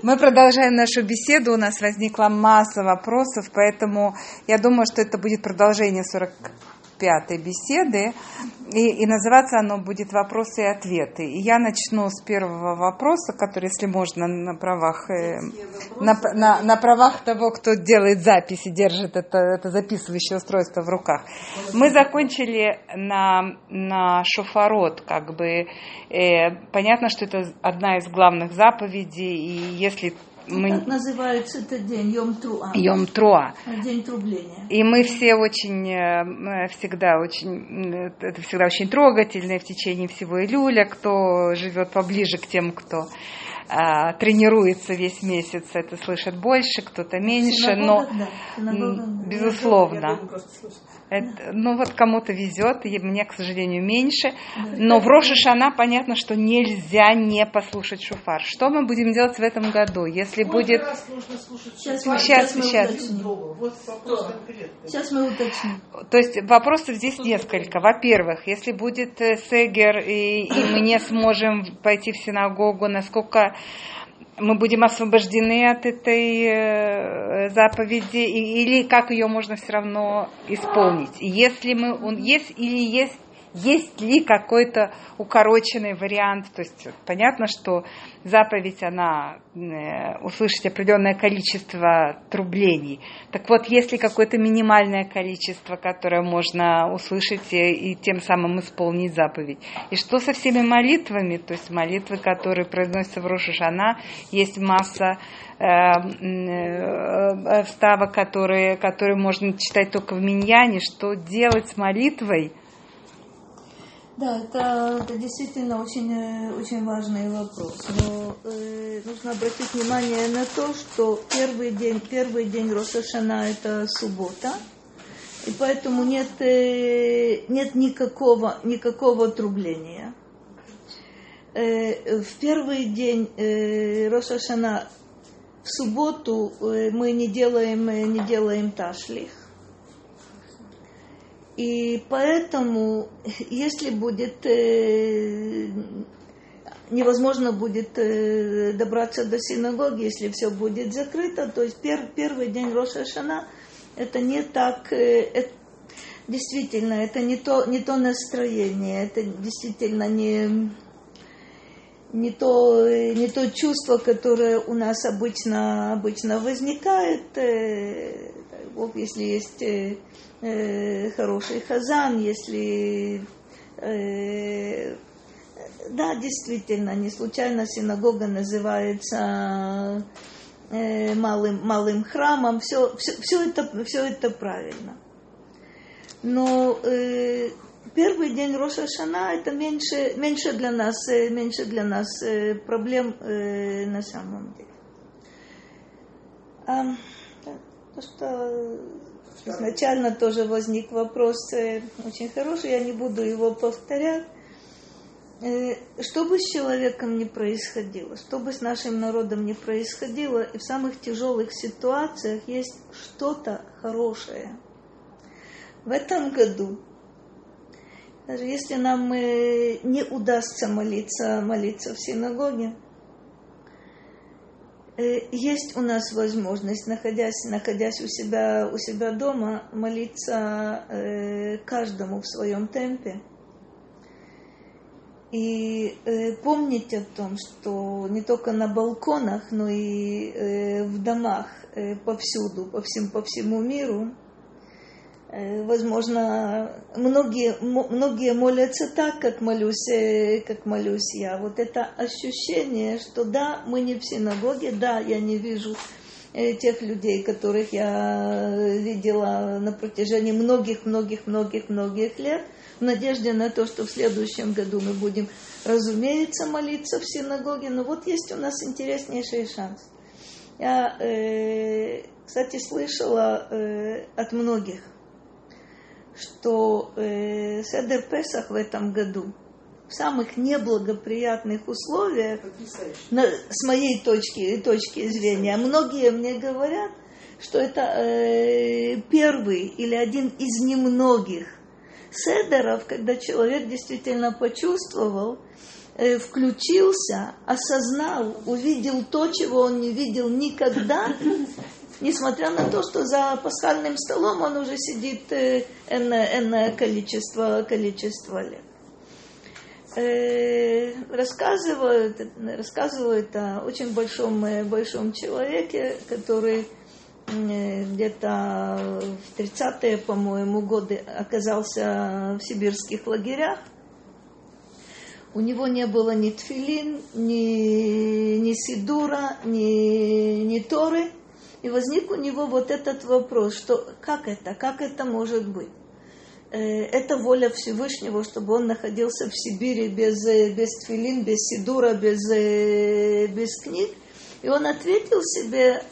Мы продолжаем нашу беседу. У нас возникла масса вопросов, поэтому я думаю, что это будет продолжение 45-й беседы. И, и называться оно будет «Вопросы и ответы». И я начну с первого вопроса, который, если можно, на правах, э, на, на, на правах того, кто делает записи, держит это, это записывающее устройство в руках. Мы закончили на, на шофарот, как бы. Э, понятно, что это одна из главных заповедей, и если мы... Как называется этот день? Йом Труа. Йом Труа. День трубления. И мы все очень, э, всегда очень, э, это всегда очень трогательно в течение всего Илюля, кто живет поближе к тем, кто а, тренируется весь месяц, это слышит больше, кто-то меньше, но да. безусловно. Это, ну вот кому-то везет, и мне, к сожалению, меньше. Но в Рошишана понятно, что нельзя не послушать шуфар. Что мы будем делать в этом году, если Сколько будет... Сейчас, сейчас, сейчас. Сейчас мы уточним. То есть вопросов здесь несколько. Во-первых, если будет э, сегер и, и мы не сможем пойти в синагогу, насколько мы будем освобождены от этой э, заповеди, или как ее можно все равно исполнить. Если мы, он есть или есть есть ли какой-то укороченный вариант, то есть понятно, что заповедь, она э, услышать определенное количество трублений. Так вот, есть ли какое-то минимальное количество, которое можно услышать и, и тем самым исполнить заповедь? И что со всеми молитвами, то есть молитвы, которые произносятся в Рошашана, есть масса э, э, вставок, которые, которые можно читать только в Миньяне, что делать с молитвой – да, это, это действительно очень, э, очень важный вопрос. Но э, нужно обратить внимание на то, что первый день, первый день Рошашана это суббота, и поэтому нет, э, нет никакого, никакого трубления. Э, в первый день э, Рошашана в субботу э, мы не делаем, э, не делаем ташлих. И поэтому, если будет э, невозможно будет э, добраться до синагоги, если все будет закрыто, то есть пер, первый день Роша Шана это не так, э, это, действительно, это не то, не то настроение, это действительно не, не то, не то чувство, которое у нас обычно, обычно возникает. Э, Бог, если есть э, э, хороший хазан, если... Э, да, действительно, не случайно синагога называется э, малым, малым храмом. Все, все, все, это, все это правильно. Но э, первый день Роша Шана это меньше, меньше для нас, э, меньше для нас э, проблем э, на самом деле. То, что изначально тоже возник вопрос э, очень хороший, я не буду его повторять. Э, что бы с человеком ни происходило, что бы с нашим народом ни происходило, и в самых тяжелых ситуациях есть что-то хорошее. В этом году, даже если нам э, не удастся молиться, молиться в синагоге, Э, есть у нас возможность, находясь, находясь у, себя, у себя дома, молиться э, каждому в своем темпе. И э, помнить о том, что не только на балконах, но и э, в домах э, повсюду, по, всем, по всему миру – Э, возможно, многие, многие молятся так, как молюсь, э, как молюсь я. Вот это ощущение, что да, мы не в синагоге, да, я не вижу э, тех людей, которых я видела на протяжении многих-многих-многих-многих лет, в надежде на то, что в следующем году мы будем, разумеется, молиться в синагоге. Но вот есть у нас интереснейший шанс. Я, э, кстати, слышала э, от многих – что э, Седер Песах в этом году в самых неблагоприятных условиях, на, с моей точки, точки зрения, многие мне говорят, что это э, первый или один из немногих седеров, когда человек действительно почувствовал, э, включился, осознал, увидел то, чего он не видел никогда, несмотря на то, что за пасхальным столом он уже сидит э, энное, энное количество, количество лет. Э, рассказывают, рассказывают о очень большом, э, большом человеке, который э, где-то в 30-е, по-моему, годы оказался в сибирских лагерях. У него не было ни тфилин, ни, ни сидура, ни, ни торы. И возник у него вот этот вопрос, что как это, как это может быть? Э, это воля Всевышнего, чтобы он находился в Сибири без, э, без твилин, без сидура, без, э, без книг. И он ответил себе,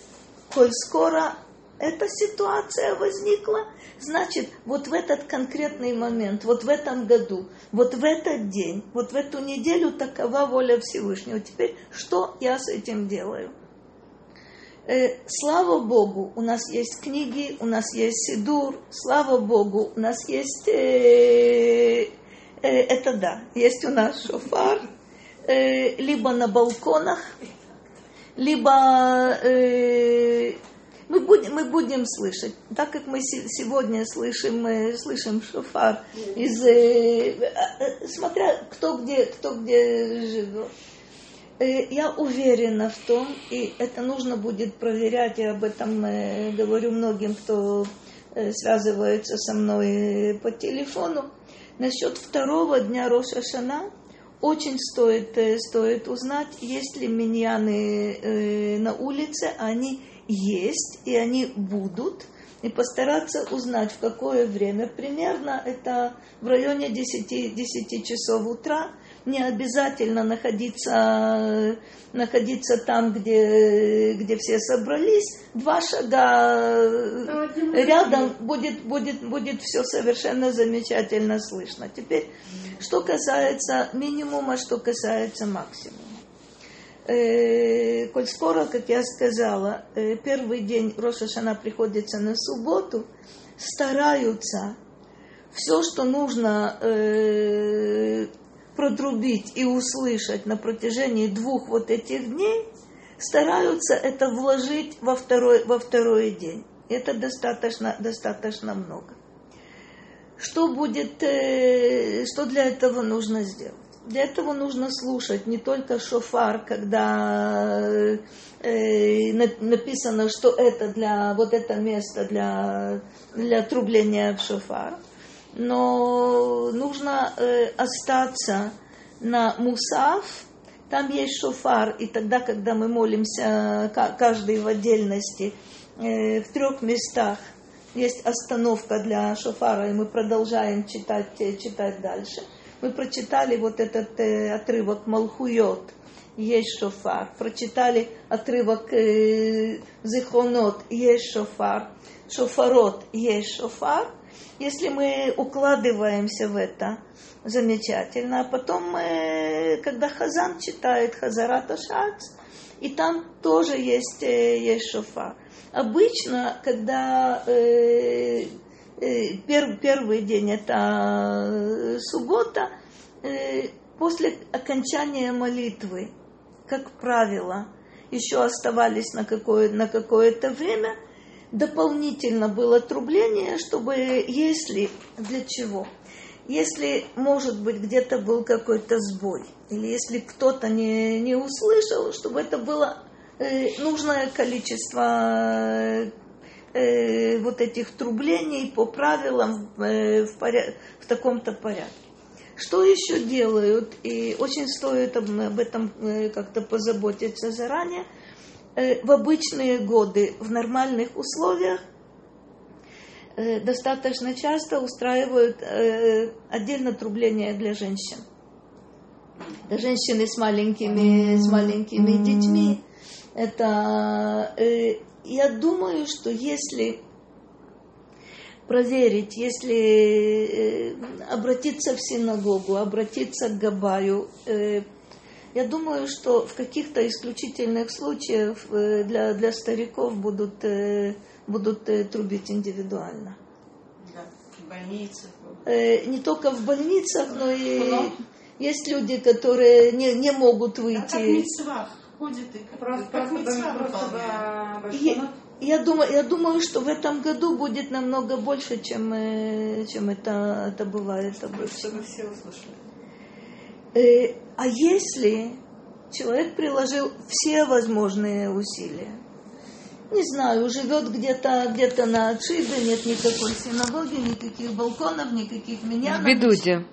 коль скоро эта ситуация возникла, значит, вот в этот конкретный момент, вот в этом году, вот в этот день, вот в эту неделю такова воля Всевышнего. Теперь что я с этим делаю? Э, слава Богу, у нас есть книги, у нас есть Сидур, слава Богу, у нас есть, э, э, это да, есть у нас шофар, э, либо на балконах, либо э, мы, будем, мы будем слышать, так как мы сегодня слышим, э, слышим шофар из, э, э, смотря кто где, кто где живет. Э, я уверена в том, и это нужно будет проверять, я об этом э, говорю многим, кто э, связывается со мной по телефону. Насчет второго дня Роша Шана очень стоит, стоит узнать, есть ли миньяны на улице, они есть, и они будут, и постараться узнать, в какое время. Примерно это в районе 10, 10 часов утра – не обязательно находиться, находиться там, где, где все собрались. Два шага рядом будет, будет, будет все совершенно замечательно слышно. Теперь, что касается минимума, что касается максимума. Э, коль скоро, как я сказала, э, первый день Рошашана приходится на субботу, стараются все, что нужно э, протрубить и услышать на протяжении двух вот этих дней, стараются это вложить во второй, во второй день. Это достаточно, достаточно много. Что будет, э, что для этого нужно сделать? Для этого нужно слушать не только шофар, когда э, написано, что это для вот это место для, для трубления в шофар, но нужно э, остаться на Мусав, там есть шофар, и тогда, когда мы молимся, каждый в отдельности, э, в трех местах есть остановка для шофара, и мы продолжаем читать, э, читать дальше. Мы прочитали вот этот э, отрывок Малхуйот, есть шофар. Прочитали отрывок э, Зихонот, есть шофар. Шофарот, есть шофар. Если мы укладываемся в это, замечательно. А потом, мы, когда Хазан читает Хазарат Ашац, и там тоже есть, э, есть шофа. Обычно, когда э, э, пер, первый день это э, суббота, э, после окончания молитвы, как правило, еще оставались на, какое, на какое-то время, дополнительно было трубление, чтобы, если, для чего? Если, может быть, где-то был какой-то сбой, или если кто-то не, не услышал, чтобы это было э, нужное количество э, вот этих трублений по правилам э, в, поряд... в таком-то порядке. Что еще делают, и очень стоит об, этом э, как-то позаботиться заранее – в обычные годы, в нормальных условиях, э, достаточно часто устраивают э, отдельно трубление для женщин. Для женщины с маленькими, с маленькими детьми. Это, я думаю, что если проверить, если обратиться в синагогу, обратиться к Габаю, я думаю, что в каких-то исключительных случаях э, для, для стариков будут, э, будут э, трубить индивидуально. Да, в больницах. Не только в больницах, но и, Есть люди, которые не, не могут выйти. А ходит и просто, как просто, просто я, я думаю, я думаю, что в этом году будет намного больше, чем, чем это, это бывает обычно. Чтобы все услышали. Э, а если человек приложил все возможные усилия, не знаю, живет где-то где на отшибе, нет никакой синагоги, никаких балконов, никаких миньянов. В Бедуде.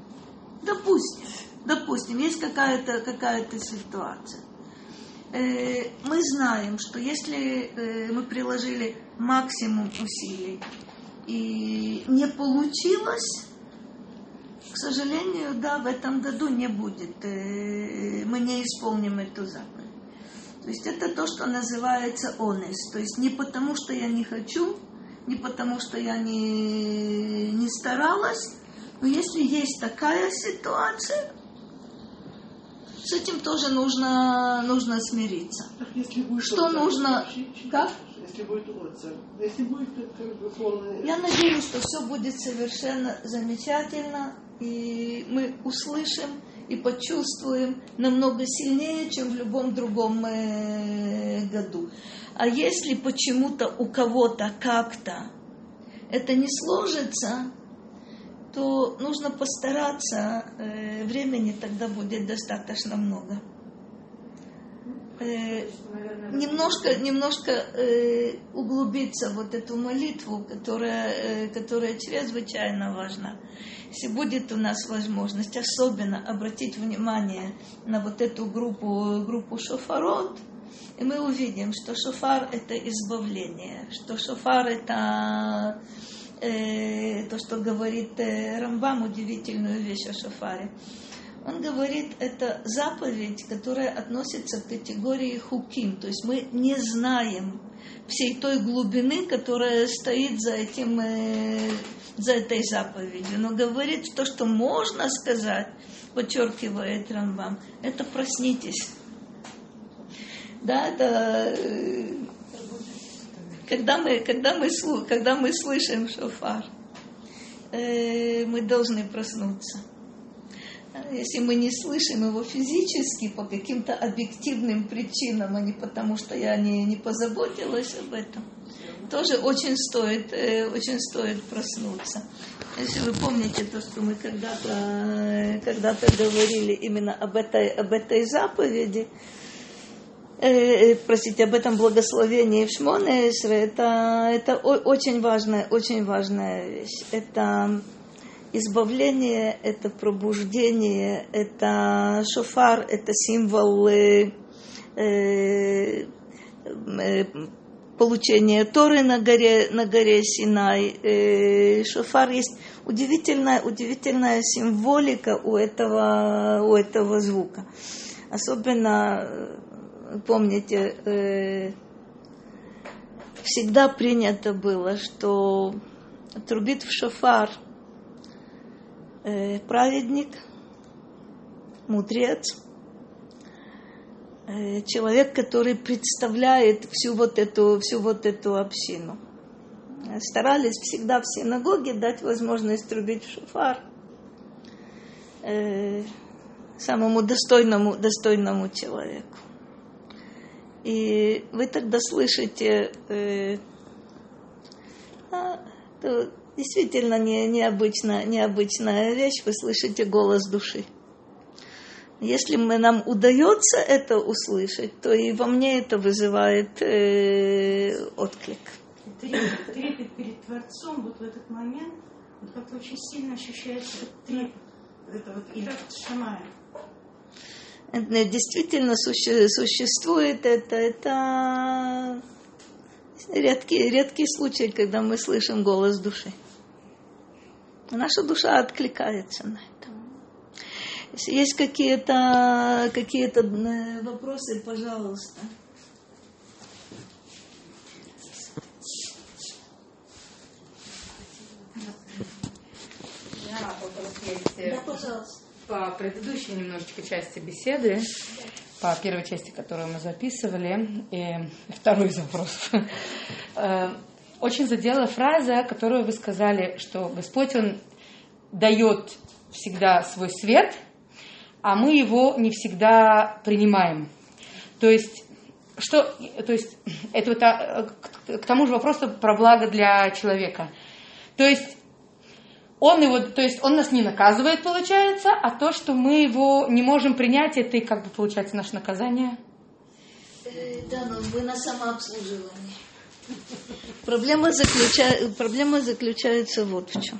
Допустим, допустим, есть какая-то какая ситуация. Э, мы знаем, что если э, мы приложили максимум усилий и не получилось, к сожалению, да, в этом году не будет. Э, мы не исполним эту заповедь. То есть это то, что называется онес. То есть не потому, что я не хочу, не потому, что я не, не старалась, но если есть такая ситуация, с этим тоже нужно, нужно смириться. Так, если будет что отзыв, нужно... Как? Если будет отзыв. Если будет, как бы, условно... Я надеюсь, что все будет совершенно замечательно, и мы услышим и почувствуем намного сильнее, чем в любом другом э, году. А если почему-то у кого-то как-то это не сложится, то нужно постараться, э, времени тогда будет достаточно много. Э, немножко, немножко э, углубиться вот эту молитву, которая, э, которая чрезвычайно важна. Если будет у нас возможность особенно обратить внимание на вот эту группу, группу шофарот, и мы увидим, что шофар – это избавление, что шофар – это э, то, что говорит э, Рамбам, удивительную вещь о шофаре. Он говорит, это заповедь, которая относится к категории хуким, то есть мы не знаем всей той глубины, которая стоит за этим, э, за этой заповедью. Но говорит, то, что можно сказать, подчеркивает Рамбам, это проснитесь. Да, это э, когда мы, когда мы, когда мы слышим шофар, э, мы должны проснуться. Если мы не слышим его физически по каким-то объективным причинам, а не потому, что я не, не позаботилась об этом, тоже очень стоит, э, очень стоит проснуться. Если вы помните то, что мы когда-то когда говорили именно об этой, об этой заповеди, Э, э, простите, об этом благословении в Шмонесре, это, это очень важная, очень важная вещь. Это избавление, это пробуждение, это шофар, это символ э, э, э, получения Торы на горе, на горе Синай. Э, шофар есть удивительная, удивительная символика у этого, у этого звука. Особенно помните, э, всегда принято было, что трубит в шофар э, праведник, мудрец, э, человек, который представляет всю вот эту, всю вот эту общину. Старались всегда в синагоге дать возможность трубить в шофар э, самому достойному, достойному человеку. И вы тогда слышите, э, а, действительно не, необычная, необычная вещь, вы слышите голос души. Если мы, нам удается это услышать, то и во мне это вызывает э, отклик. Трепет, трепет перед Творцом вот в этот момент, вот как-то очень сильно ощущается трепет. Это вот и Шамая действительно существует, это, это редкий, редкий случай, когда мы слышим голос души. Наша душа откликается на это. Если есть какие-то какие вопросы, пожалуйста. Да, пожалуйста по предыдущей немножечко части беседы, по первой части, которую мы записывали, и второй запрос. Э, очень задела фраза, которую вы сказали, что Господь, Он дает всегда свой свет, а мы его не всегда принимаем. То есть, что, то есть, это вот, а, к, тому же вопросу про благо для человека. То есть, он его, то есть он нас не наказывает, получается, а то, что мы его не можем принять, это и как бы получается наше наказание. Э, да, но вы на самообслуживании. Проблема, заключа... Проблема заключается вот в чем.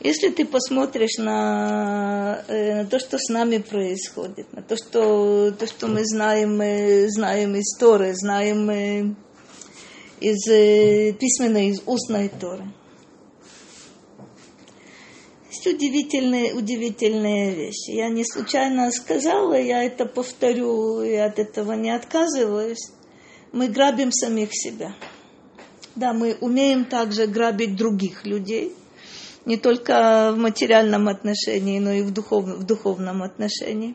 Если ты посмотришь на, э, на то, что с нами происходит, на то, что, то, что мы знаем, знаем из Торы, знаем э, из письменной, из устной Торы – есть удивительные, удивительные вещи. Я не случайно сказала, я это повторю и от этого не отказываюсь. Мы грабим самих себя. Да, мы умеем также грабить других людей, не только в материальном отношении, но и в, духов, в духовном отношении.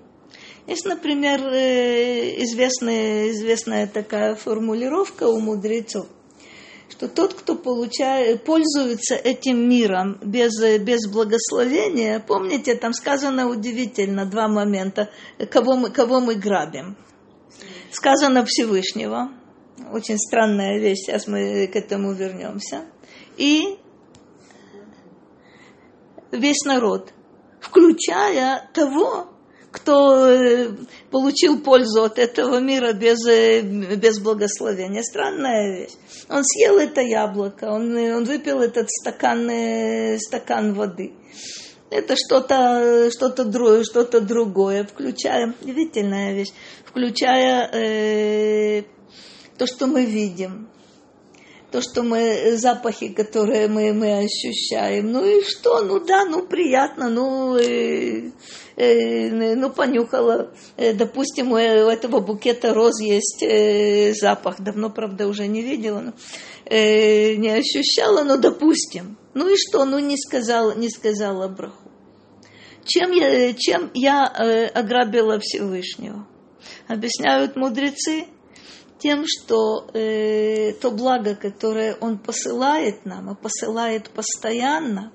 Есть, например, э, известная, известная такая формулировка у мудрецов – что тот, кто получает, пользуется этим миром без, без благословения, помните, там сказано удивительно два момента, кого мы, кого мы грабим. Сказано Всевышнего, очень странная вещь, сейчас мы к этому вернемся. И весь народ, включая того, кто э, получил пользу от этого мира без, э, без благословения. Странная вещь. Он съел это яблоко, он, э, он выпил этот стакан, стакан воды. Это что-то что другое, что-то другое, включая, удивительная вещь, включая э, то, что мы видим, то, что мы, запахи, которые мы, мы ощущаем. Ну и что? Ну да, ну приятно, ну, э, э, ну понюхала. Э, допустим, у этого букета роз есть э, запах. Давно, правда, уже не видела, но, э, не ощущала, но допустим. Ну и что? Ну не сказала, не сказала браху. Чем я, чем я э, ограбила Всевышнего? Объясняют мудрецы, тем, что э, то благо, которое Он посылает нам, а посылает постоянно,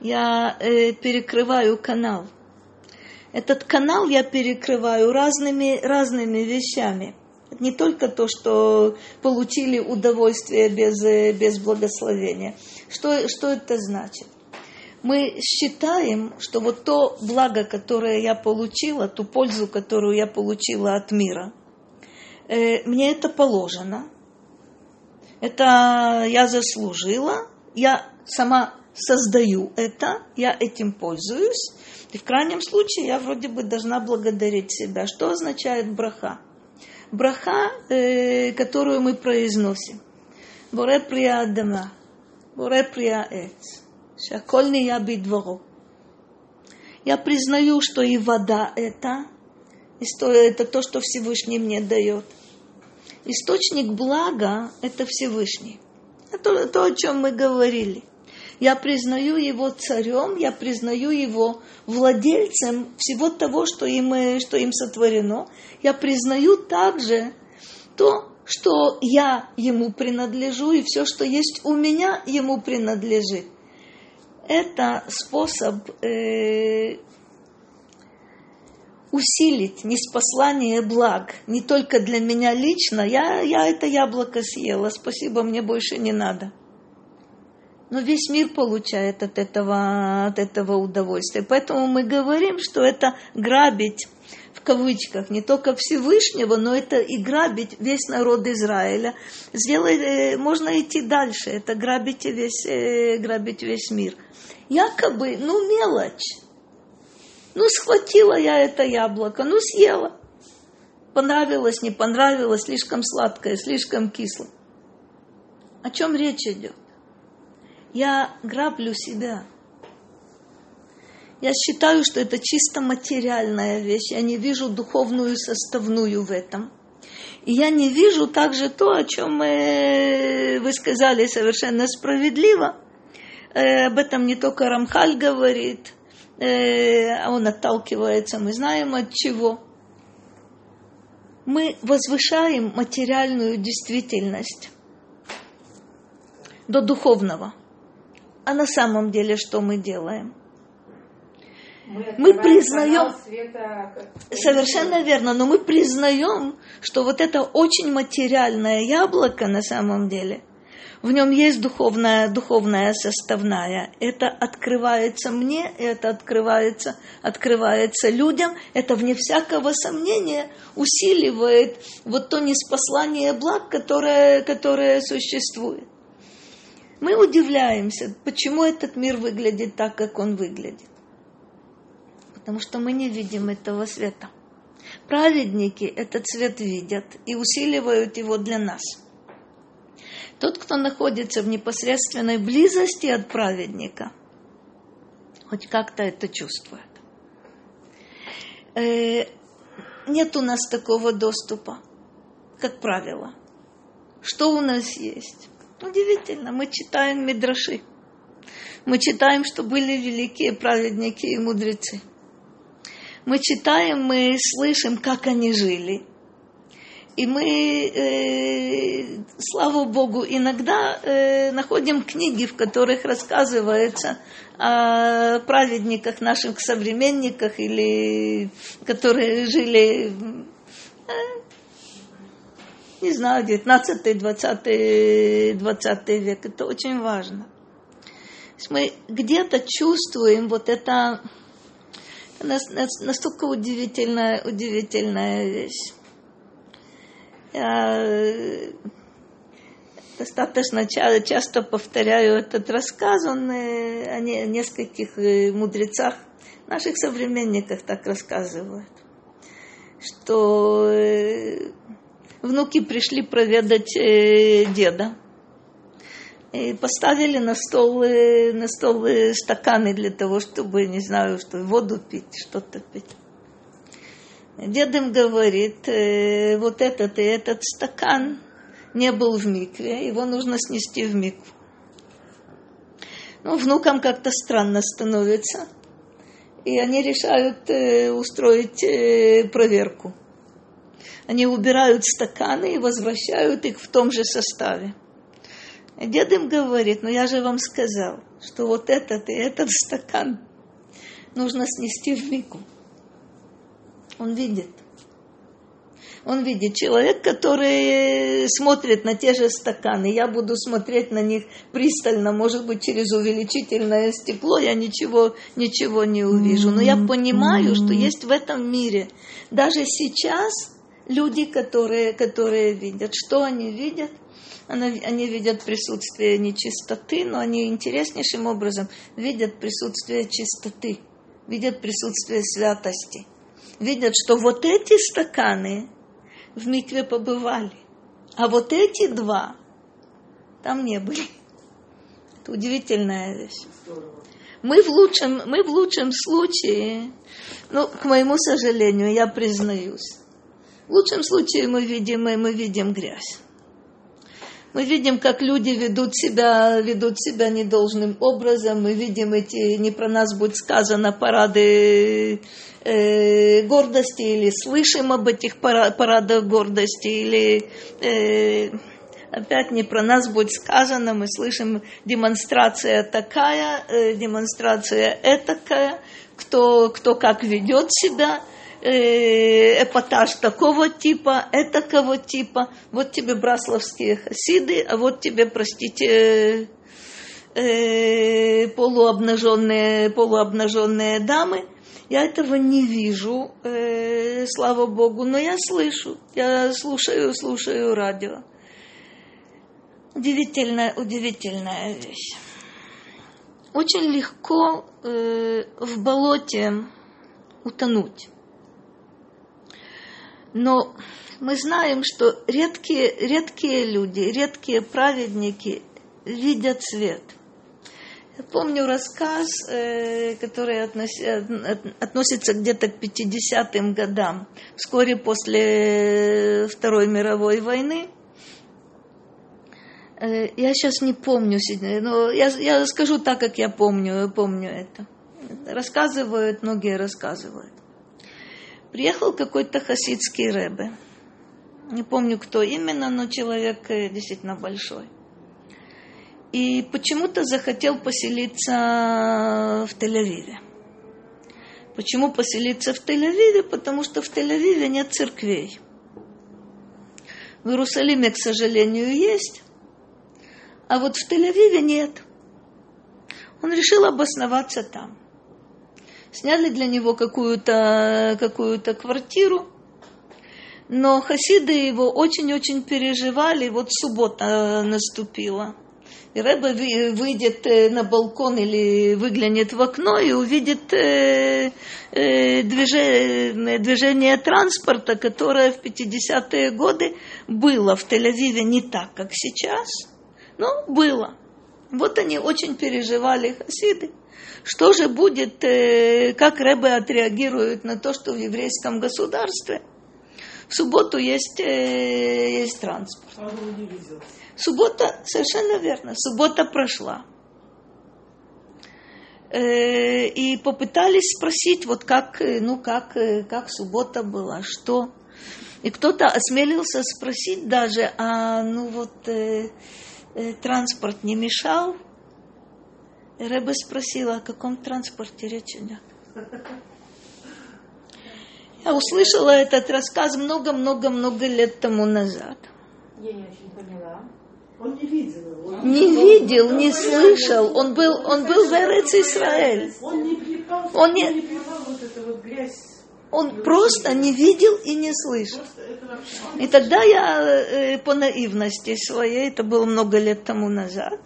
я э, перекрываю канал. Этот канал я перекрываю разными, разными вещами. Не только то, что получили удовольствие без, э, без благословения. Что, что это значит? Мы считаем, что вот то благо, которое я получила, ту пользу, которую я получила от мира – э, мне это положено, это я заслужила, я сама создаю это, я этим пользуюсь, и в крайнем случае я вроде бы должна благодарить себя. Что означает браха? Браха, э, которую мы произносим. Боре прия адама, боре прия эц, шаколь не я бидворо. Я признаю, что и вода это, и это то, что Всевышний мне дает источник блага – это Всевышний. Это то, о чем мы говорили. Я признаю его царем, я признаю его владельцем всего того, что им, что им сотворено. Я признаю также то, что я ему принадлежу, и все, что есть у меня, ему принадлежит. Это способ э, усилить неспослание благ не только для меня лично, я, я это яблоко съела, спасибо, мне больше не надо. Но весь мир получает от этого, от этого удовольствия. Поэтому мы говорим, что это грабить в кавычках не только Всевышнего, но это и грабить весь народ Израиля. Сделай, э, можно идти дальше, это грабить весь, э, грабить весь мир. Якобы, ну мелочь, ну, схватила я это яблоко, ну, съела. Понравилось, не понравилось, слишком сладкое, слишком кисло. О чем речь идет? Я граблю себя. Я считаю, что это чисто материальная вещь. Я не вижу духовную составную в этом. И я не вижу также то, о чем мы, вы сказали совершенно справедливо. Э, об этом не только Рамхаль говорит, Э, он отталкивается, мы знаем от чего. Мы возвышаем материальную действительность до духовного. А на самом деле что мы делаем? Мы признаем, совершенно верно, но мы признаем, что вот это очень материальное яблоко на самом деле, в нем есть духовная, духовная составная. Это открывается мне, это открывается, открывается людям. Это, вне всякого сомнения, усиливает вот то неспослание благ, которое, которое существует. Мы удивляемся, почему этот мир выглядит так, как он выглядит. Потому что мы не видим этого света. Праведники этот свет видят и усиливают его для нас – тот, кто находится в непосредственной близости от праведника, хоть как-то это чувствует. Э, нет у нас такого доступа, как правило. Что у нас есть? Удивительно, мы читаем Мидраши. Мы читаем, что были великие праведники и мудрецы. Мы читаем, мы слышим, как они жили – и мы, э, слава Богу, иногда э, находим книги, в которых рассказывается о праведниках, наших современниках, или которые жили, э, не знаю, 19 20 20 век. Это очень важно. Мы где-то чувствуем вот это настолько удивительная, удивительная вещь. Э, достаточно часто повторяю этот рассказ, он э, о нескольких э, мудрецах, наших современниках так рассказывают, что внуки пришли проведать деда, и поставили на стол, на стол стаканы для того, чтобы, не знаю, что воду пить, что-то пить. Дед им говорит, э, вот этот и этот стакан не был в микве, его нужно снести в микву. Ну, внукам как-то странно становится. И они решают э, устроить э, проверку. Они убирают стаканы и возвращают их в том же составе. Дед им говорит, ну я же вам сказал, что вот этот и этот стакан нужно снести в мику. Он видит. Он видит человек, который смотрит на те же стаканы. Я буду смотреть на них пристально, может быть, через увеличительное стекло я ничего, ничего не увижу. Но я понимаю, что есть в этом мире даже сейчас люди, которые, которые видят. Что они видят? Они видят присутствие нечистоты, но они интереснейшим образом видят присутствие чистоты, видят присутствие святости – видят, что вот эти стаканы в микве побывали, а вот эти два там не были. Это удивительная вещь. Мы в лучшем, мы в лучшем случае, ну, к моему сожалению, я признаюсь, в лучшем случае мы видим, мы видим грязь. Мы видим, как люди ведут себя, ведут себя недолжным образом. Мы видим эти, не про нас будет сказано, парады э, гордости, или слышим об этих парадах гордости, или э, опять не про нас будет сказано, мы слышим демонстрация такая, э, демонстрация этакая, кто, кто как ведет себя – Э, эпатаж такого типа, этакого типа. Вот тебе брасловские хасиды, а вот тебе, простите, э, полуобнаженные, полуобнаженные дамы. Я этого не вижу, э, слава Богу, но я слышу, я слушаю, слушаю радио. Удивительная, удивительная вещь. Очень легко э, в болоте утонуть. Но мы знаем, что редкие, редкие люди, редкие праведники видят свет. Помню рассказ, э, который относится где-то к 50-м годам, вскоре после Второй мировой войны. Э, я сейчас не помню, но я, я скажу так, как я помню, помню это. Рассказывают, многие рассказывают. Приехал какой-то хасидский рэбе. Не помню, кто именно, но человек э, действительно большой. И почему-то захотел поселиться в Тель-Авиве. Почему поселиться в Тель-Авиве? Потому что в Тель-Авиве нет церквей. В Иерусалиме, к сожалению, есть, а вот в Тель-Авиве нет. Он решил обосноваться там. Сняли для него какую-то какую квартиру, но хасиды его очень-очень переживали. Вот суббота наступила – и Рэба выйдет э, на балкон или выглянет в окно и увидит э, э, движение, движение транспорта, которое в 50-е годы было в Тель-Авиве не так, как сейчас, но было. Вот они очень переживали, хасиды. Что же будет, как Рэбе отреагирует на то, что в еврейском государстве в субботу есть, есть транспорт. Суббота, совершенно верно, суббота прошла. Э, и попытались спросить, вот как, э, ну как, э, как суббота была, что. И кто-то осмелился спросить даже, а ну вот э, э, транспорт не мешал? Рэбе спросила, о каком транспорте речь идет. Я услышала этот рассказ много-много-много лет тому назад. Я не очень поняла. Он не видел его. Не видел, не слышал. Он был, он был в Эрец Израиль. Он не плевал, он не, не плевал вот эту вот грязь. Он просто не видел и не слышал. И тогда я э, по наивности своей, это было много лет тому назад,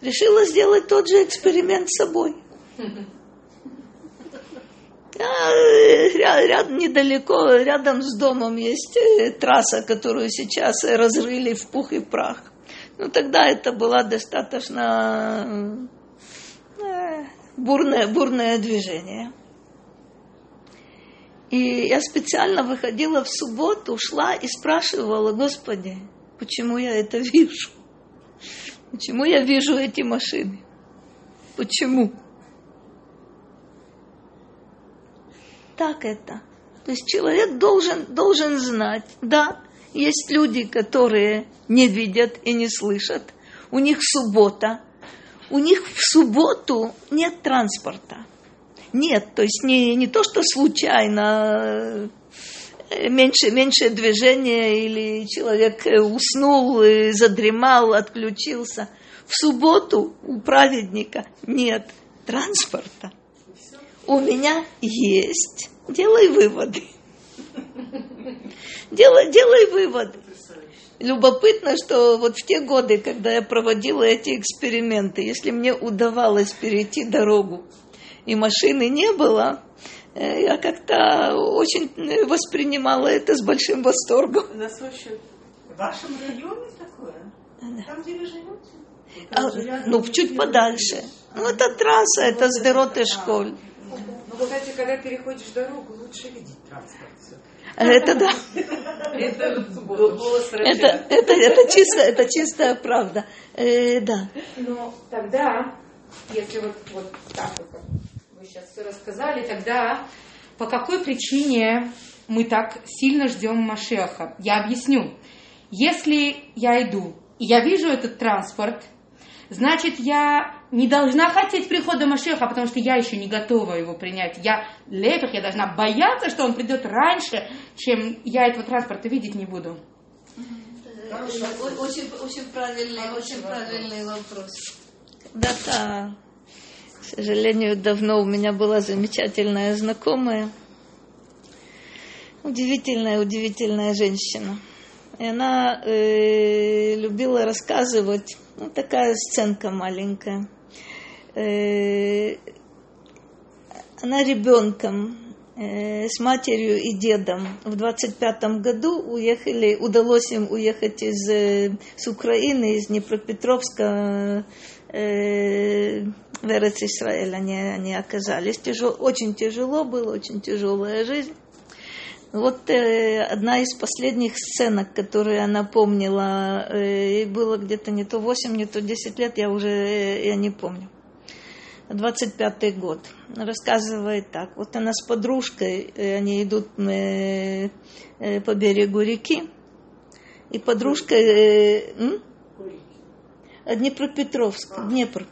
решила сделать тот же эксперимент с собой. Э, рядом, недалеко, рядом с домом есть э, трасса, которую сейчас разрыли в пух и прах. Ну, тогда это было достаточно э, бурное, бурное движение. И я специально выходила в субботу, шла и спрашивала, Господи, почему я это вижу? Почему я вижу эти машины? Почему? Так это. То есть человек должен, должен знать, да, есть люди, которые не видят и не слышат. У них суббота. У них в субботу нет транспорта. Нет, то есть не, не то, что случайно э, меньше, меньше движения или человек э, уснул, задремал, отключился. В субботу у праведника нет транспорта. У меня есть. Делай выводы. Делай, делай выводы. Любопытно, что вот в те годы, когда я проводила эти эксперименты, если мне удавалось перейти дорогу, и машины не было, э, я как-то очень воспринимала это с большим восторгом. На случай в вашем районе такое? Да. Там, где вы живете? А, ну, чуть подальше. Ну, это трасса, это Сдерот и школь. Ну, кстати, когда переходишь дорогу, лучше видеть транспорт. Это да. Это, это, это, чисто, это чистая правда. Э, да. Но тогда, если вот, вот так вот, вы сейчас все рассказали, тогда по какой причине мы так сильно ждем Машеха? Я объясню. Если я иду, и я вижу этот транспорт, значит, я не должна хотеть прихода Машеха, потому что я еще не готова его принять. Я лепех, я должна бояться, что он придет раньше, чем я этого транспорта видеть не буду. Очень, очень правильный, очень правильный вопрос. Когда-то, к сожалению, давно у меня была замечательная знакомая, удивительная, удивительная женщина. И она э, любила рассказывать, ну, такая сценка маленькая. Э, она ребенком э, с матерью и дедом в 25 году уехали, удалось им уехать из, э, с Украины, из Днепропетровска э, в Эрец Исраэль они, они оказались. Тяжело, очень тяжело было, очень тяжелая жизнь. Вот э, одна из последних сценок, которые она помнила, э, ей было где-то не то 8, не то 10 лет, я уже э, я не помню. 25-й год. Рассказывает так. Вот она с подружкой, э, они идут э, э, по берегу реки, и подружка... М? Днепропетровск, а. Днепр.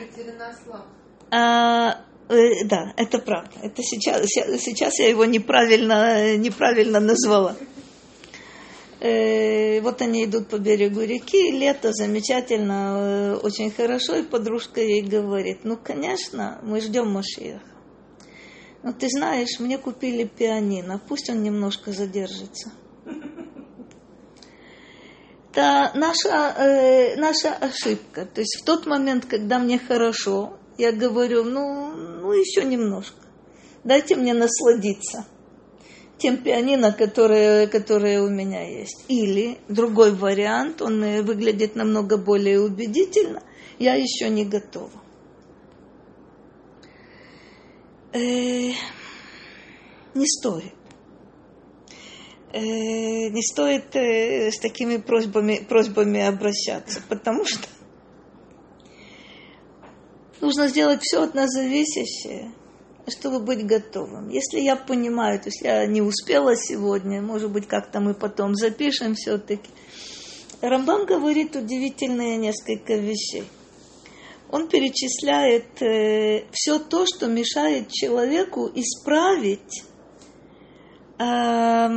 Екатеринослав. А, э, да, это правда. Это сейчас, сейчас я его неправильно, неправильно назвала. Э, вот они идут по берегу реки, лето замечательно, э, очень хорошо, и подружка ей говорит, ну, конечно, мы ждем Машиях. Но ты знаешь, мне купили пианино, пусть он немножко задержится. Это наша, э, наша ошибка. То есть в тот момент, когда мне хорошо, я говорю, ну, ну еще немножко. Дайте мне насладиться тем пианино, которое, которое у меня есть. Или другой вариант, он выглядит намного более убедительно, я еще не готова. Э, не стоит. Э, не стоит э, с такими просьбами, просьбами обращаться, потому что нужно сделать все от нас зависящее, чтобы быть готовым. Если я понимаю, то есть я не успела сегодня, может быть, как-то мы потом запишем все-таки. Рамбам говорит удивительные несколько вещей. Он перечисляет э, все то, что мешает человеку исправить э,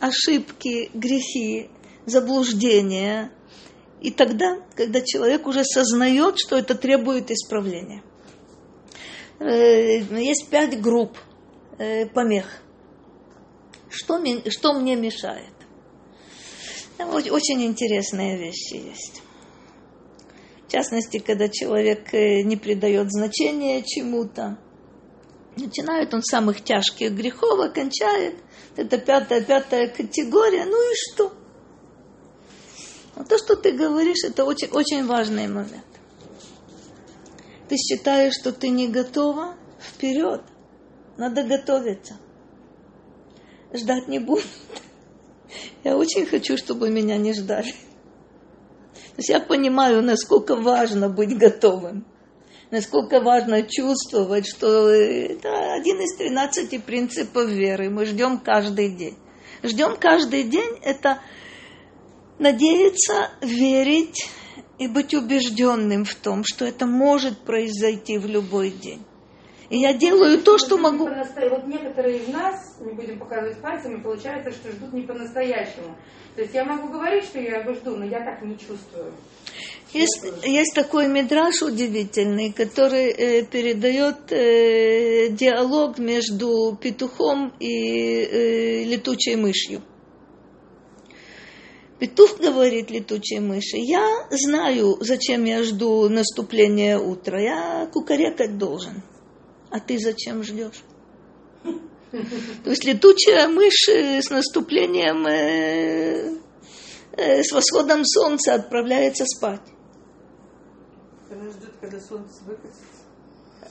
ошибки, грехи, заблуждения. И тогда, когда человек уже сознает, что это требует исправления – Э, есть пять групп э, помех. Что, что мне мешает? Очень интересные вещи есть. В частности, когда человек э, не придает значения чему-то, начинает он с самых тяжких грехов, окончает. Это пятая, пятая категория. Ну и что? Но то, что ты говоришь, это очень, очень важный момент ты считаешь, что ты не готова, вперед. Надо готовиться. Ждать не буду. Я очень хочу, чтобы меня не ждали. То есть я понимаю, насколько важно быть готовым. Насколько важно чувствовать, что это один из 13 принципов веры. Мы ждем каждый день. Ждем каждый день – это надеяться, верить и быть убежденным в том, что это может произойти в любой день. И я делаю то, что могу. Вот некоторые из нас, не будем показывать пальцами, получается, что ждут не по-настоящему. То есть я могу говорить, что я жду, но я так не чувствую. Есть, есть такой мидраж удивительный, который э, передает э, диалог между петухом и э, летучей мышью. Петух говорит летучей мыши, я знаю, зачем я жду наступления утра. Я кукарекать должен. А ты зачем ждешь? То есть летучая мышь с наступлением, э, э, с восходом солнца отправляется спать. Она ждет, когда солнце выкатится.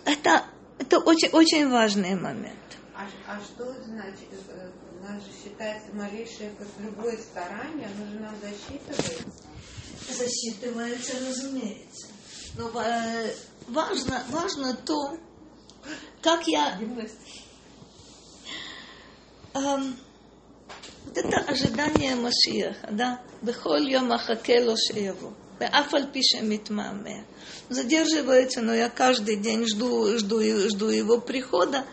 Это, это очень, очень важный момент. А, а что значит, э, у нас же считается малейшее, как любое старание, оно же нам засчитывается? Засчитывается, разумеется. Но э, важно, важно то, как я... Эм, вот это ожидание Машиаха, да? Бехоль йом ахакело шеево. Афаль пише митмаме. Задерживается, но я каждый день жду, жду, жду его прихода.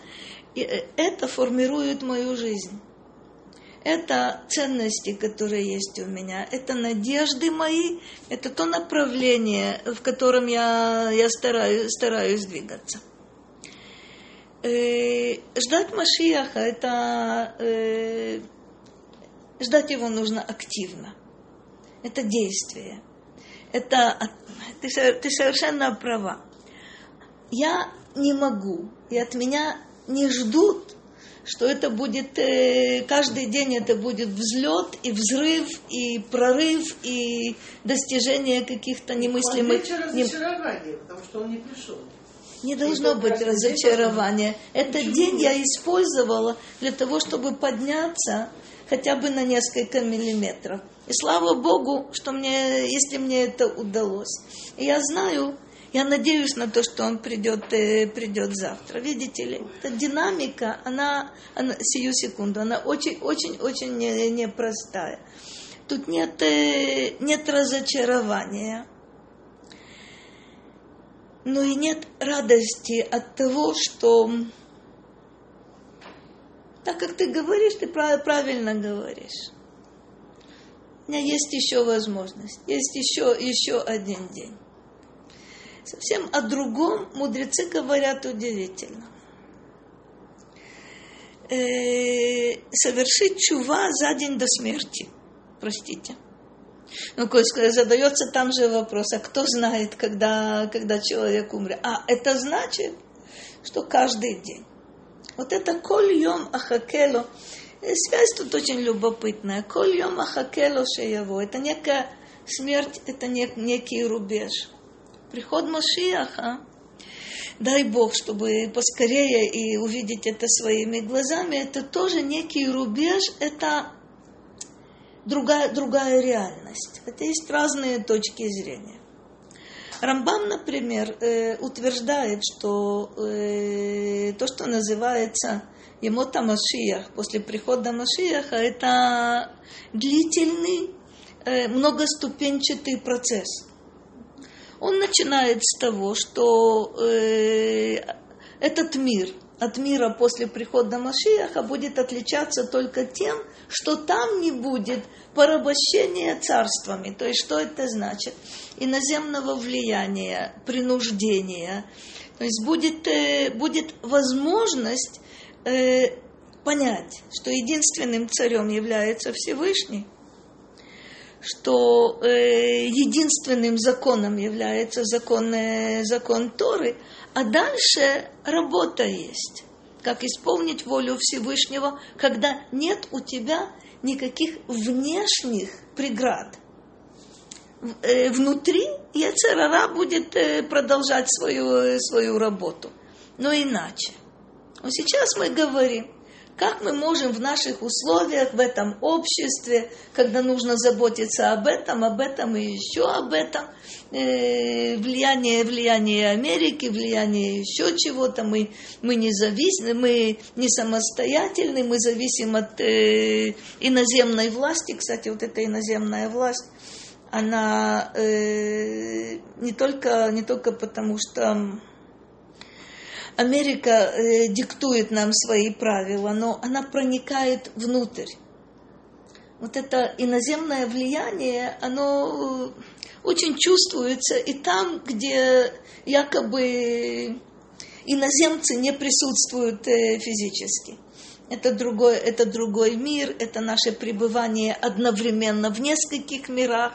И это формирует мою жизнь. Это ценности, которые есть у меня, это надежды мои, это то направление, в котором я, я стараюсь, стараюсь двигаться. Э, ждать Машиаха, это э, ждать его нужно активно. Это действие. Это ты, ты совершенно права. Я не могу, и от меня не ждут, что это будет, э, каждый день это будет взлет и взрыв, и прорыв, и достижение каких-то немыслимых... разочарование, потому что он не пришел. Не должно быть разочарования. Этот день я использовала для того, чтобы подняться хотя бы на несколько миллиметров. И слава Богу, что мне, если мне это удалось. И я знаю, я надеюсь на то, что он придет, э, придет завтра. Видите ли, эта динамика, она, она сию секунду, она очень-очень-очень непростая. Тут нет, э, нет разочарования. но и нет радости от того, что так как ты говоришь, ты правильно говоришь. У меня есть еще возможность, есть еще, еще один день. Совсем о другом мудрецы говорят удивительно. Э, совершить чува за день до смерти. Простите. Ну, задается там же вопрос, а кто знает, когда, когда человек умрет? А это значит, что каждый день. Вот это коль йом ахакело. Э, связь тут очень любопытная. Коль йом ахакело шеяво. Это некая смерть, это нек, некий рубеж. Приход Машиаха, дай Бог, чтобы поскорее и увидеть это своими глазами, это тоже некий рубеж, это другая, другая реальность. Это есть разные точки зрения. Рамбам, например, э, утверждает, что э, то, что называется Емота Машиях, после прихода Машиаха, это длительный, э, многоступенчатый процесс. Он начинает с того, что э, этот мир от мира после прихода Машиаха будет отличаться только тем, что там не будет порабощения царствами. То есть, что это значит? Иноземного влияния, принуждения. То есть, будет, э, будет возможность э, понять, что единственным царем является Всевышний, что э, единственным законом является закон, э, закон Торы, а дальше работа есть. Как исполнить волю Всевышнего, когда нет у тебя никаких внешних преград. Э, внутри Яцерара будет э, продолжать свою, свою работу. Но иначе. Но сейчас мы говорим, как мы можем в наших условиях, в этом обществе, когда нужно заботиться об этом, об этом и еще об этом, э, влияние, влияние Америки, влияние еще чего-то, мы, мы не зависим, мы не самостоятельны, мы зависим от э, иноземной власти. Кстати, вот эта иноземная власть, она э, не, только, не только потому, что Америка э, диктует нам свои правила, но она проникает внутрь. Вот это иноземное влияние, оно э, очень чувствуется и там, где якобы иноземцы не присутствуют э, физически. Это другой, это другой мир, это наше пребывание одновременно в нескольких мирах,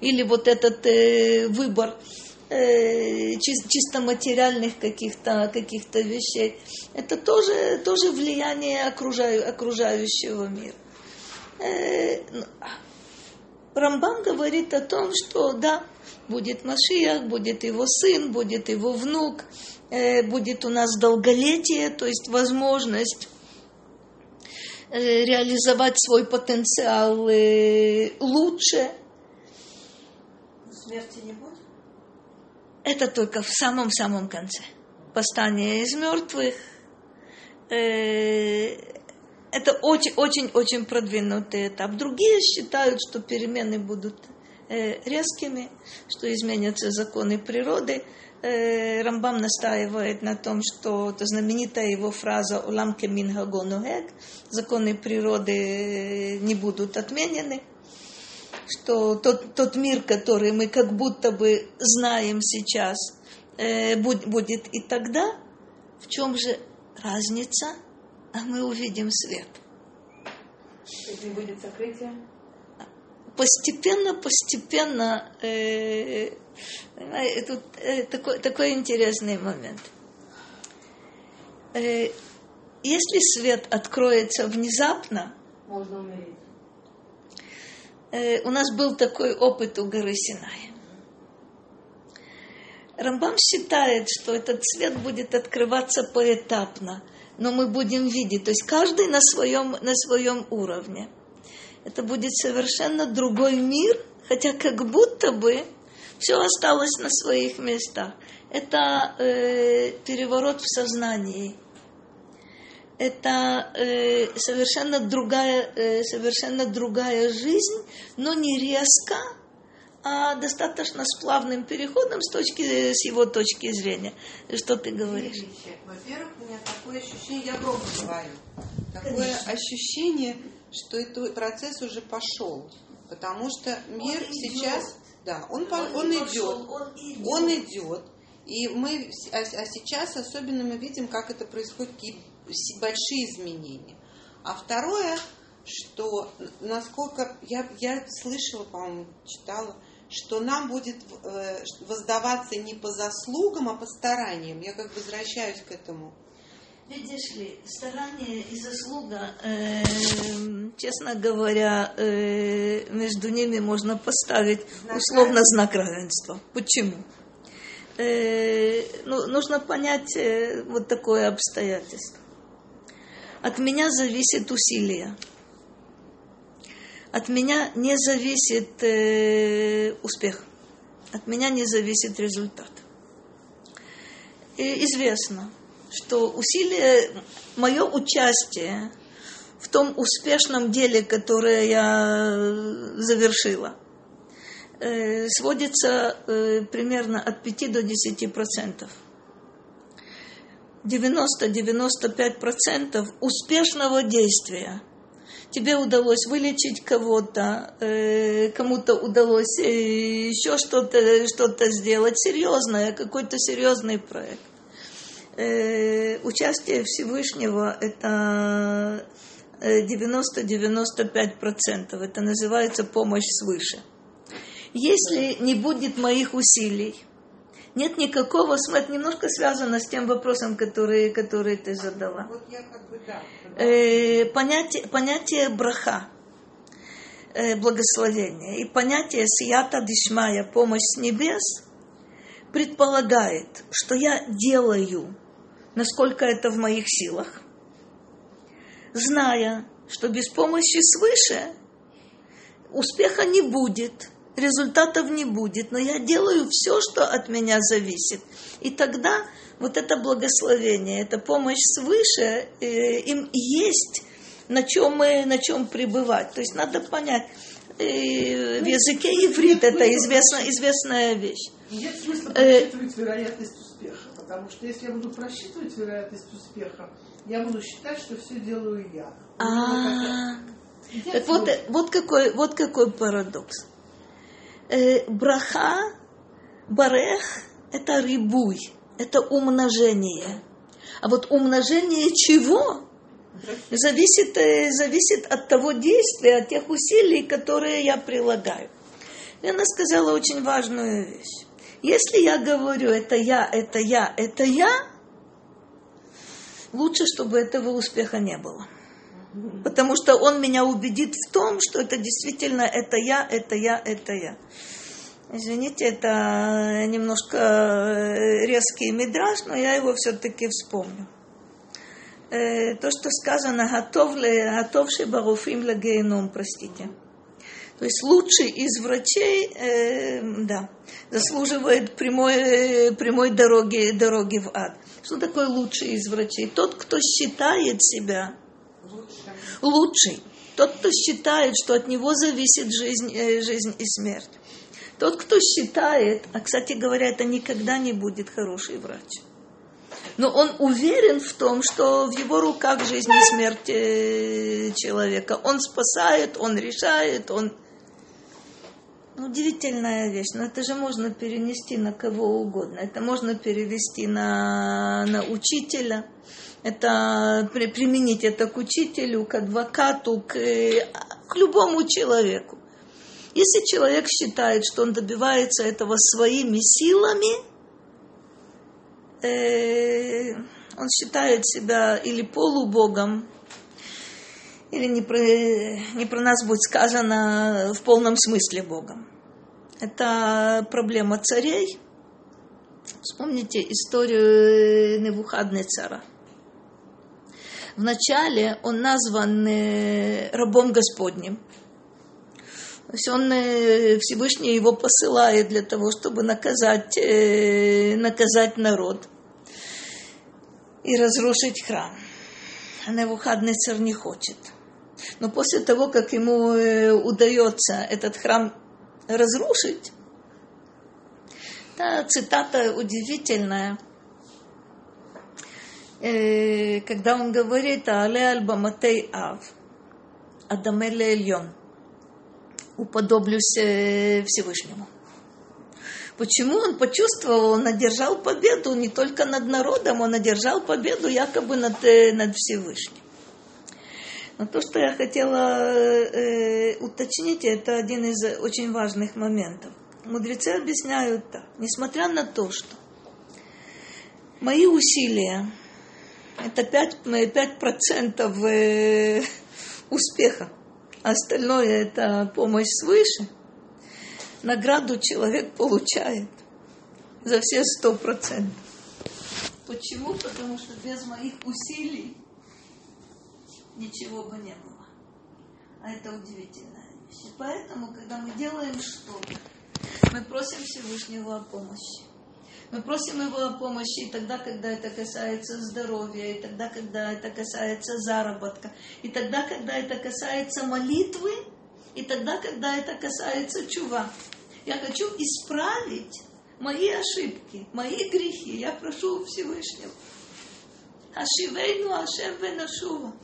или вот этот э, выбор э, чисто материальных каких-то каких вещей. Это тоже, тоже влияние окружаю, окружающего мира. Э, ну, Рамбам говорит о том, что да, будет Машиях, будет его сын, будет его внук, э, будет у нас долголетие, то есть возможность э, реализовать свой потенциал лучше. Смерти не будет? Это только в самом-самом конце. Восстание из мертвых. Э, это очень-очень-очень продвинутый этап. Другие считают, что перемены будут э, резкими, что изменятся законы природы. Э, Рамбам настаивает на том, что это знаменитая его фраза «Улам кемин хагонуэг» законы природы не будут отменены что тот, тот мир, который мы как будто бы знаем сейчас, э, будет, будет и тогда, в чем же разница, а мы увидим свет. Если будет сокрытие? Постепенно, постепенно, э, тут э, такой, такой интересный момент. Э, если свет откроется внезапно, можно умереть э, у нас был такой опыт у горы Синай. Рамбам считает, что этот свет будет открываться поэтапно, но мы будем видеть, то есть каждый на своем, на своем уровне. Это будет совершенно другой мир, хотя как будто бы все осталось на своих местах. Это э, переворот в сознании – это э, совершенно, другая, э, совершенно другая жизнь, но не резко, а достаточно с плавным переходом с, точки, с его точки зрения. Что ты говоришь? Во-первых, у меня такое ощущение, я громко говорю, такое ощущение, что этот процесс уже пошел. Потому что мир Он сейчас, идет. да, он, Он он идет, пошел, он идет. он идет. И мы, а, а сейчас особенно мы видим, как это происходит, большие изменения. А второе, что насколько я, я слышала, по-моему, читала, что нам будет э, воздаваться не по заслугам, а по стараниям. Я как бы возвращаюсь к этому. Видишь ли, старание и заслуга, э, честно говоря, э, между ними можно поставить Знак условно знак равенства. Почему? Э, ну, нужно понять э, вот такое обстоятельство. От меня зависит усилие. От меня не зависит э, успех. От меня не зависит результат. И известно, что усилие, мое участие в том успешном деле, которое я э, завершила, э, сводится э, примерно от 5 до 10 процентов. 90-95% успешного действия. Тебе удалось вылечить кого-то, э, кому-то удалось э, еще что-то что сделать серьезное, какой-то серьезный проект. Э, участие Всевышнего – это э, 90-95%. Это называется помощь свыше. Если не будет моих усилий, нет никакого смысла. Немножко связано с тем вопросом, который, который ты задала. Вот я как бы, да. Э, понятие, понятие браха, э, благословения, и понятие сията дишмая, помощь с небес, предполагает, что я делаю, насколько это в моих силах, зная, что без помощи свыше успеха не будет, результатов не будет, но я делаю все, что от меня зависит. И тогда вот это благословение, эта помощь свыше, э, им есть на чем, мы, на чем пребывать. То есть надо понять, э, в языке иврит это известна, известная вещь. Нет смысла Э, просчитывать вероятность успеха, потому что если я буду просчитывать вероятность успеха, я буду считать, что все делаю я. А, так вот, вот, какой, вот какой парадокс. Э, браха, барех – это рибуй, это умножение. А вот умножение чего? Зависит, э, зависит от того действия, от тех усилий, которые я прилагаю. И она сказала очень важную вещь. Если я говорю, это я, это я, это я, лучше, чтобы этого успеха не было. Потому что он меня убедит в том, что это действительно это я, это я, это я. Извините, это немножко э, резкий мидраж, но я его все-таки вспомню. Э, То, что сказано «Готов ле- готов шебаруфим лагейном», простите. То есть лучший из врачей, э, да, заслуживает прямой, э, прямой дороги, дороги в ад. Что такое лучший из врачей? Тот, кто считает себя лучший. Тот, кто считает, что от него зависит жизнь, э, жизнь и смерть. Тот, кто считает, а, кстати говоря, это никогда не будет хороший врач. Но он уверен в том, что в его руках жизнь и смерть э, человека. Он спасает, он решает, он... Ну, Удивительная вещь, но это же можно перенести на кого угодно. Это можно перевести на, на учителя, это при- применить это к учителю, к адвокату, к, э, к любому человеку. Если человек считает, что он добивается этого своими силами, э, он считает себя или полубогом, или не про, не про нас будет сказано в полном смысле Богом. Это проблема царей. Вспомните историю Невухаднецара. Вначале он назван э, рабом Господним. То есть он, э, Всевышний его посылает для того, чтобы наказать, э, наказать народ и разрушить храм. А Навуходнецер не хочет. Но после того, как ему удается этот храм разрушить. Это цитата удивительная, э, когда он говорит «Але альбаматей ав, адамеле эльон» уподоблюсь э, Всевышнему. Почему он почувствовал, он одержал победу не только над народом, он одержал победу якобы над, э, над Всевышним. Но то, что я хотела э, уточнить, это один из очень важных моментов. Мудрецы объясняют так. Несмотря на то, что мои усилия это 5%, 5 э, успеха, остальное это помощь свыше, награду человек получает за все сто процентов. Почему? Потому что без моих усилий ничего бы не было. А это удивительная вещь. И поэтому, когда мы делаем что-то, мы просим Всевышнего о помощи. Мы просим его о помощи и тогда, когда это касается здоровья, и тогда, когда это касается заработка, и тогда, когда это касается молитвы, и тогда, когда это касается чува. Я хочу исправить мои ошибки, мои грехи. Я прошу Всевышнего. Ашивейну Ашем Венашува.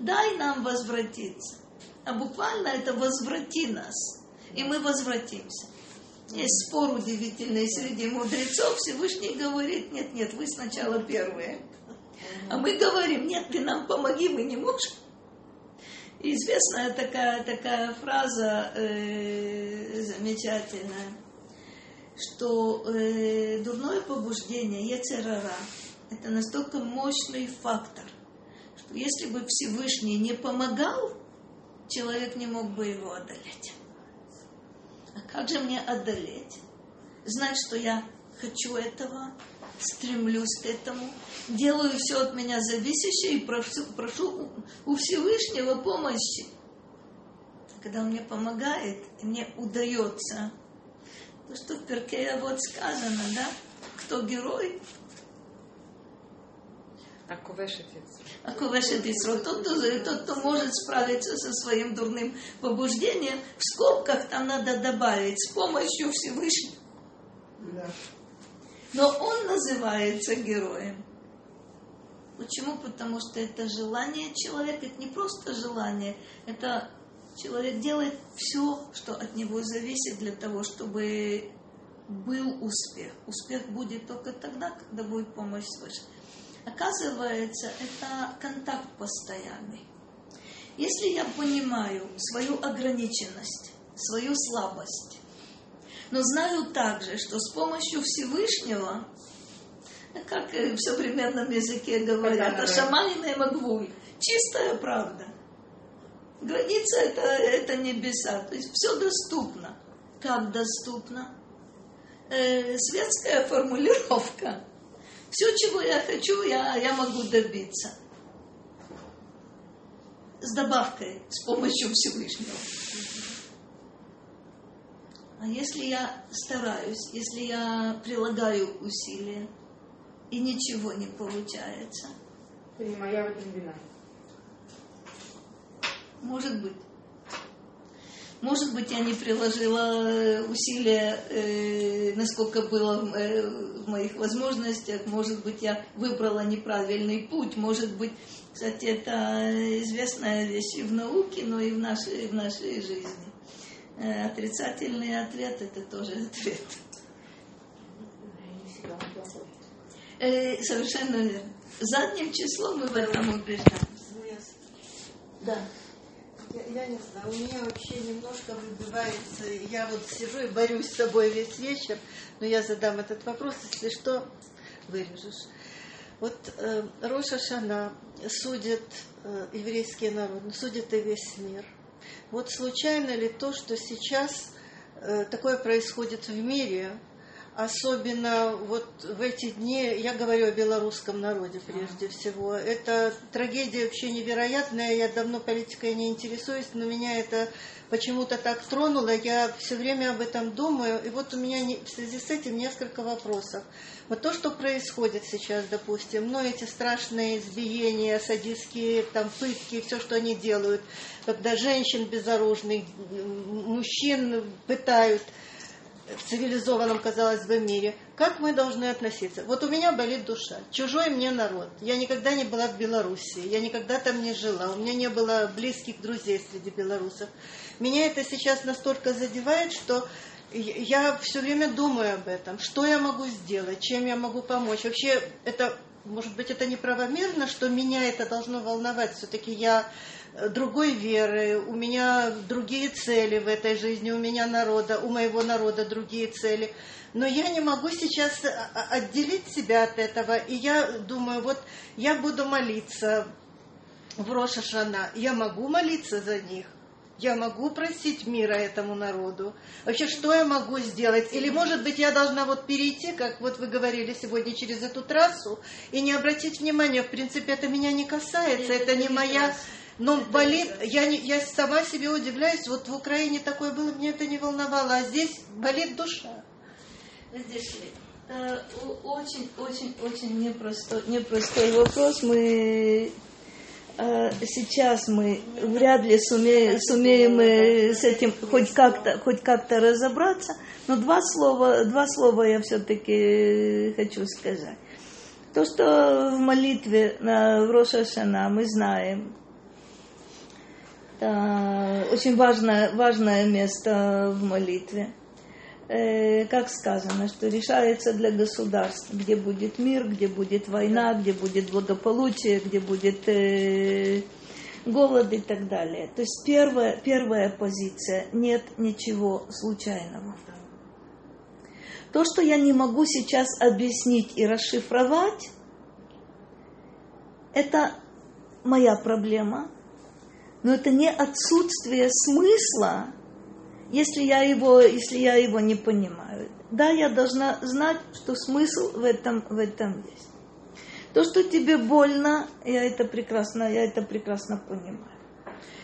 Дай нам возвратиться. А буквально это возврати нас. И мы возвратимся. Есть спор удивительный среди мудрецов. Всевышний говорит, нет, нет, вы сначала первые. А мы говорим, нет, ты нам помоги, мы не можем. Известная такая, такая фраза э, замечательная, что э, дурное побуждение, ецерара, это настолько мощный фактор, что если бы Всевышний не помогал, человек не мог бы его одолеть. А как же мне одолеть? Знать, что я хочу этого, стремлюсь к этому, делаю все от меня зависящее и прошу, прошу у Всевышнего помощи. Когда он мне помогает, мне удается. То, что в Перкея вот сказано, да? Кто герой? Акувешет Акувешет Исро. Тот, кто, тот, кто может справиться со своим дурным побуждением, в скобках там надо добавить с помощью Всевышнего. Да. Но он называется героем. Почему? Потому что это желание человека, это не просто желание, это человек делает все, что от него зависит для того, чтобы был успех. Успех будет только тогда, когда будет помощь свыше. Оказывается, это контакт постоянный. Если я понимаю свою ограниченность, свою слабость, но знаю также, что с помощью Всевышнего, как в современном языке говорят, а шамайная магвуль, чистая правда. Граница это, это небеса, то есть все доступно. Как доступно? Э, светская формулировка. Все, чего я хочу, я, я могу добиться. С добавкой, с помощью Всевышнего. А если я стараюсь, если я прилагаю усилия, и ничего не получается? Это не моя в этом вина. Может быть. Может быть, я не приложила э, усилия, э, насколько было э, в моих возможностях. Может быть, я выбрала неправильный путь. Может быть, кстати, это известная вещь и в науке, но и в нашей, в нашей жизни. Э, отрицательный ответ – это тоже ответ. Э, совершенно верно. Задним числом мы в этом убеждаемся. Да. Я, я не знаю, у меня вообще немножко выбивается. Я вот сижу и борюсь с собой весь вечер, но я задам этот вопрос, если что, вырежешь. Вот э, Роша Шана судит э, еврейский народ, судит и весь мир. Вот случайно ли то, что сейчас э, такое происходит в мире, особенно вот в эти дни, я говорю о белорусском народе прежде всего. Это трагедия вообще невероятная, я давно политикой не интересуюсь, но меня это почему-то так тронуло, я все время об этом думаю, и вот у меня в связи с этим несколько вопросов. Вот то, что происходит сейчас, допустим, ну, эти страшные избиения, садистские там пытки, все, что они делают, когда женщин безоружных, мужчин пытают – в цивилизованном, казалось бы, мире, как мы должны относиться? Вот у меня болит душа, чужой мне народ. Я никогда не была в Беларуси, я никогда там не жила, у меня не было близких друзей среди белорусов. Меня это сейчас настолько задевает, что я все время думаю об этом, что я могу сделать, чем я могу помочь. Вообще, это, может быть, это неправомерно, что меня это должно волновать. Все-таки я другой веры, у меня другие цели в этой жизни, у меня народа, у моего народа другие цели. Но я не могу сейчас отделить себя от этого. И я думаю, вот я буду молиться в Рошашана. Я могу молиться за них. Я могу просить мира этому народу. Вообще, что я могу сделать? Или, может быть, я должна вот перейти, как вот вы говорили сегодня, через эту трассу и не обратить внимания. В принципе, это меня не касается, это не моя но болит, я, не, я сама себе удивляюсь, вот в Украине такое было, мне это не волновало, а здесь болит душа. Здесь очень-очень-очень непростой, непростой вопрос. Мы э, сейчас мы вряд ли сумеем, сумеем с этим хоть как-то хоть как-то разобраться, но два слова, два слова я все-таки хочу сказать. То, что в молитве на Роша Шана мы знаем, это очень важное, важное место в молитве. Э, как сказано, что решается для государств, где будет мир, где будет война, где будет благополучие, где будет э, голод и так далее. То есть первая, первая позиция – нет ничего случайного. То, что я не могу сейчас объяснить и расшифровать, это моя проблема, но это не отсутствие смысла, если я его, если я его не понимаю. Да, я должна знать, что смысл в этом, в этом есть. То, что тебе больно, я это прекрасно, я это прекрасно понимаю.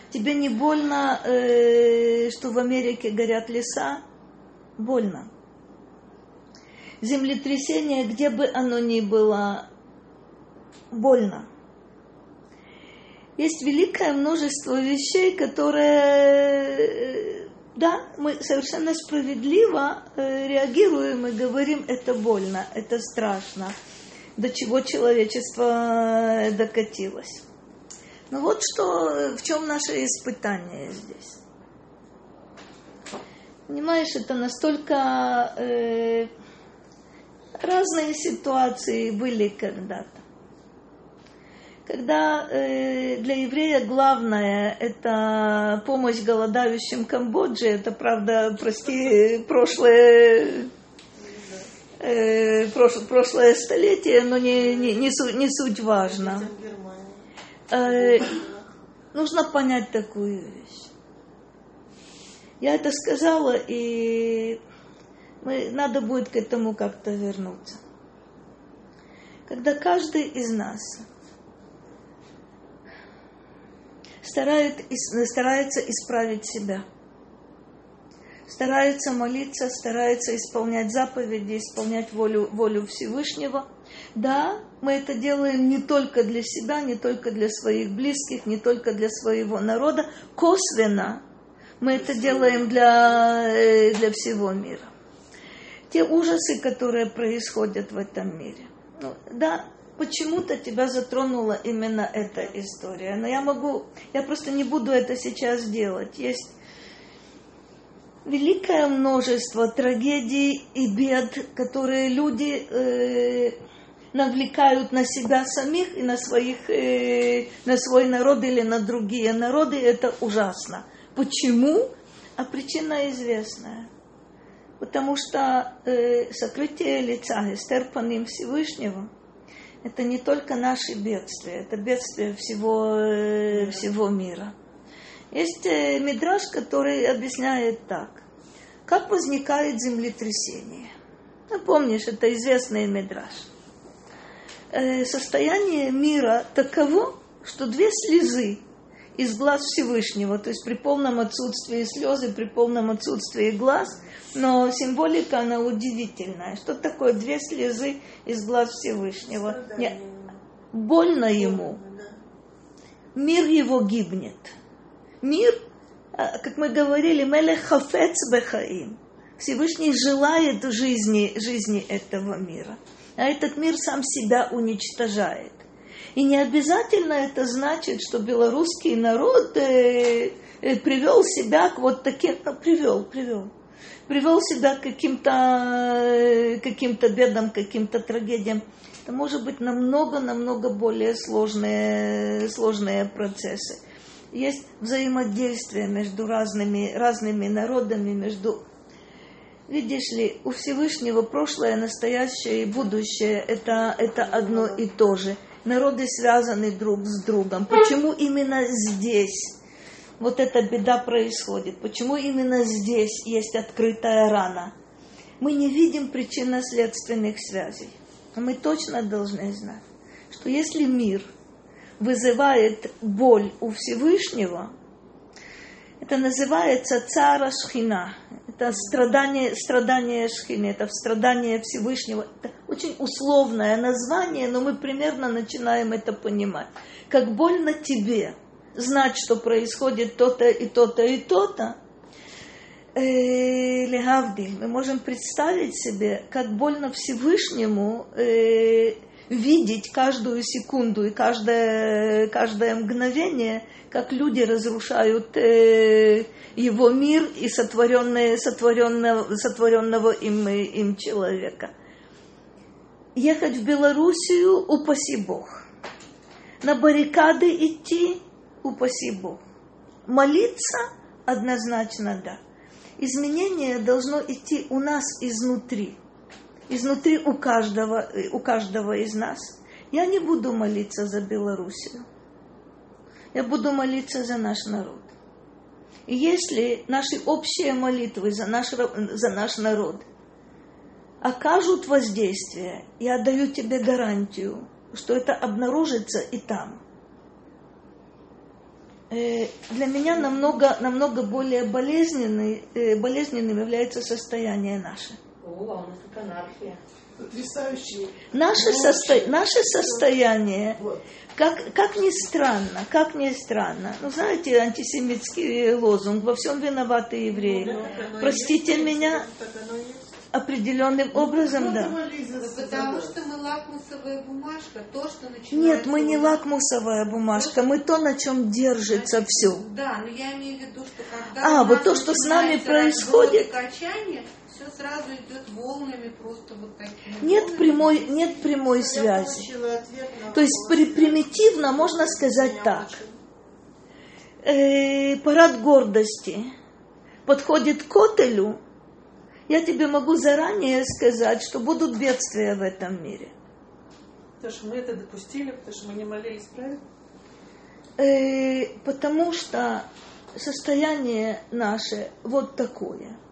Тебе не больно, э, что в Америке горят леса? Больно. Землетрясение, где бы оно ни было, больно есть великое множество вещей, которые, э, да, мы совершенно справедливо э, реагируем и говорим, это больно, это страшно, до чего человечество э, докатилось. Ну вот что, в чем наше испытание здесь. Понимаешь, это настолько э, разные ситуации были когда-то когда э, для еврея главное это помощь голодающим Камбоджи, это правда, прости, прошлое, э, прошлое, прошлое столетие, но не, не, не, суть, не суть важно. Э, нужно понять такую вещь. Я это сказала, и мы, надо будет к этому как-то вернуться. Когда каждый из нас старает, старается исправить себя. Старается молиться, старается исполнять заповеди, исполнять волю, волю Всевышнего. Да, мы это делаем не только для себя, не только для своих близких, не только для своего народа. Косвенно мы это делаем для, э, для всего мира. Те ужасы, которые происходят в этом мире. Ну, да, почему-то тебя затронула именно эта история. Но я могу, я просто не буду это сейчас делать. Есть великое множество трагедий и бед, которые люди э, навлекают на себя самих и на, своих, э, на свой народ или на другие народы. Это ужасно. Почему? А причина известная. Потому что э, сокрытие лица Эстер по Всевышнего – это не только наши бедствия, это бедствия всего, э, всего мира. Есть э, мидраж, который объясняет так. Как возникает землетрясение? Ну, помнишь, это известный медраж. Э, состояние мира таково, что две слезы из глаз Всевышнего, то есть при полном отсутствии слезы, при полном отсутствии глаз, но символика, она удивительная. Что такое две слезы из глаз Всевышнего? Не, больно ему. Мир его гибнет. Мир, а, как мы говорили, мелех хафец бехаим. Всевышний желает жизни, жизни этого мира. А этот мир сам себя уничтожает. И не обязательно это значит, что белорусский народ э, э, привел себя к вот таким, ну, привел, привел, привел себя к каким-то э, каким бедам, каким-то трагедиям. Это может быть намного-намного более сложные, сложные процессы. Есть взаимодействие между разными, разными народами, между Видишь ли, у Всевышнего прошлое, настоящее и будущее это, это одно и то же – народы связаны друг с другом. Почему именно здесь вот эта беда происходит? Почему именно здесь есть открытая рана? Мы не видим причинно-следственных связей. Но мы точно должны знать, что если мир вызывает боль у Всевышнего, это называется цара шхина. Это страдание, страдание шхины, это страдание Всевышнего. Это очень условное название, но мы примерно начинаем это понимать. Как больно тебе знать, что происходит то-то и то-то и то-то, э, Легавдиль, мы можем представить себе, как больно Всевышнему э, видеть каждую секунду и каждое, каждое мгновение, как люди разрушают э, его мир и сотворенное, сотворенного, сотворенного им, им человека. Ехать в Белоруссию, упаси Бог. На баррикады идти, упаси Бог. Молиться однозначно да. Изменение должно идти у нас изнутри изнутри у каждого, у каждого из нас. Я не буду молиться за Белоруссию. Я буду молиться за наш народ. И если наши общие молитвы за наш, за наш народ окажут воздействие, я даю тебе гарантию, что это обнаружится и там. Э, для меня намного, намного более болезненным, э, болезненным является состояние наше – о, у нас тут анархия. Потрясающий. Наше, состо... Наше состояние, вот. как, как ни странно, как ни странно, ну знаете, антисемитский лозунг, во всем виноваты евреи. Ну, Простите меня, определенным образом, да. Потому что мы лакмусовая бумажка, то, что начинается... Нет, мы не лакмусовая бумажка, мы то, на чем держится все. Да, но я имею в виду, что когда а, вот то, что с нами происходит... Качание, все сразу идет волнами просто вот такими. Нет волнами. прямой, нет прямой связи. То есть при, примитивно можно сказать так. Э, парад гордости подходит к отелю, я тебе могу заранее сказать, что будут бедствия в этом мире. Потому что мы это допустили, потому что мы не молились, правильно? Э, потому что состояние наше вот такое –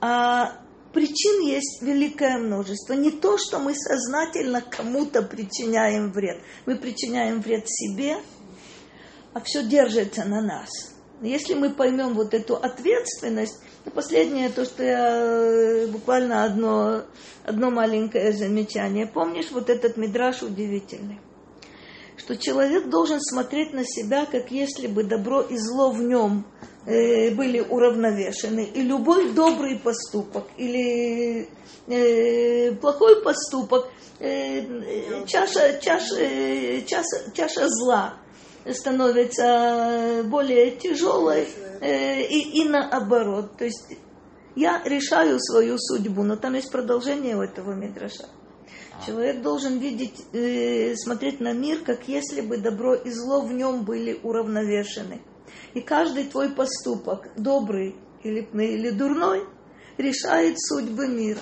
а причин есть великое множество. Не то, что мы сознательно кому-то причиняем вред. Мы причиняем вред себе, а все держится на нас. Если мы поймем вот эту ответственность, то последнее, то, что я э, буквально одно, одно маленькое замечание. Помнишь вот этот мидраж удивительный? Что человек должен смотреть на себя, как если бы добро и зло в нем были уравновешены, и любой добрый поступок или э, плохой поступок, э, чаша, чаша, э, чаша, чаша зла становится более тяжелой э, и, и наоборот. То есть я решаю свою судьбу, но там есть продолжение у этого мидраша. Человек должен видеть, э, смотреть на мир, как если бы добро и зло в нем были уравновешены. И каждый твой поступок, добрый или, или дурной, решает судьбы мира.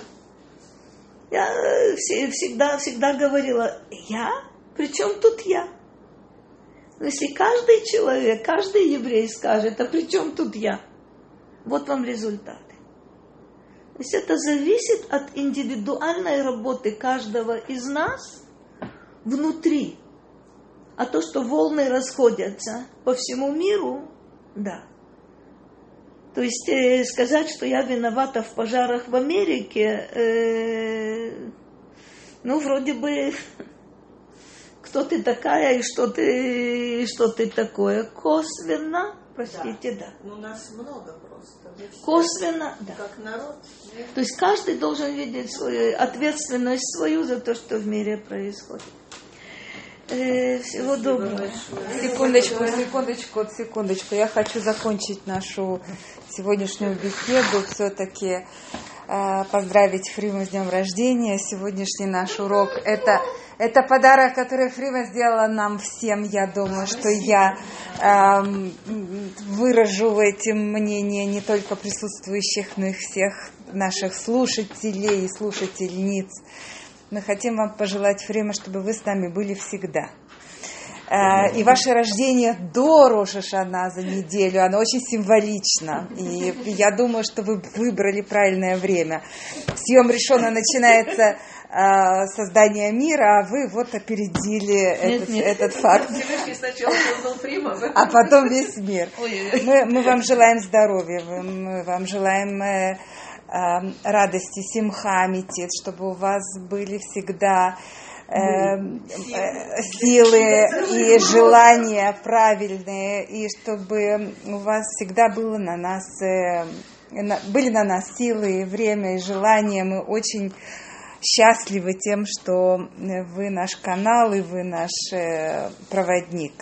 Я э, всегда, всегда говорила, я? Причем тут я? Но если каждый человек, каждый еврей скажет, а при чем тут я? Вот вам результаты. То есть это зависит от индивидуальной работы каждого из нас внутри. А то, что волны расходятся по всему миру, да. То есть э, сказать, что я виновата в пожарах в Америке, э, ну, вроде бы, кто ты такая и что ты, и что ты такое. Косвенно, простите, да. Ну, нас много просто. Все Косвенно, да. Как народ. То есть каждый должен видеть свою ответственность свою за то, что в мире происходит. Э, всего доброго. Секундочку, секундочку, секундочку. Я хочу закончить нашу сегодняшнюю беседу. Все-таки э, поздравить Фриму с днем рождения. Сегодняшний наш урок это, это подарок, который Фрима сделала нам всем. Я думаю, что я эм, выражу этим мнение не только присутствующих, но и всех наших слушателей и слушательниц. Мы хотим вам пожелать время, чтобы вы с нами были всегда. Э, И ваше рождение до Рошашана за неделю, оно очень символично. И я думаю, что вы выбрали правильное время. Съем решено начинается э, создание мира, а вы вот опередили этот, нет. этот факт. Создал Фрима, А потом весь мир. Мы, мы вам желаем здоровья, мы- вам желаем э, радости, симхамити, чтобы у вас были всегда э, э, силы и желания правильные, и чтобы у вас всегда было на нас, э, на- были на нас силы, и время и желание. Мы очень счастливы тем, что э, вы наш канал и вы наш э, проводник.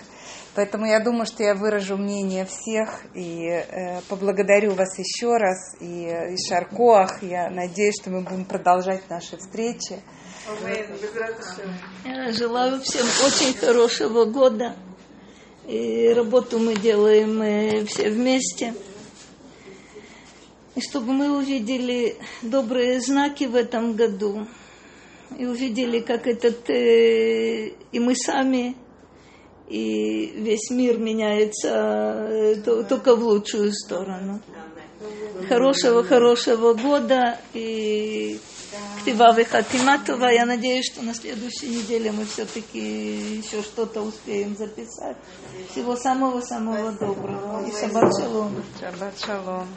Поэтому я думаю, что я выражу мнение всех и э, поблагодарю вас еще раз. И, э, и Шаркоах, я надеюсь, что мы будем продолжать наши встречи. Я желаю всем очень хорошего года. И работу мы делаем э, все вместе. И чтобы мы увидели добрые знаки в этом году. И увидели, как этот э, и мы сами, и весь мир меняется э, то- только в лучшую сторону. Хорошего, хорошего года и Ктива Хатиматова. Я надеюсь, что на следующей неделе мы все-таки еще что-то успеем записать. Всего самого-самого доброго. И шаббат шалом. Шаббат шалом.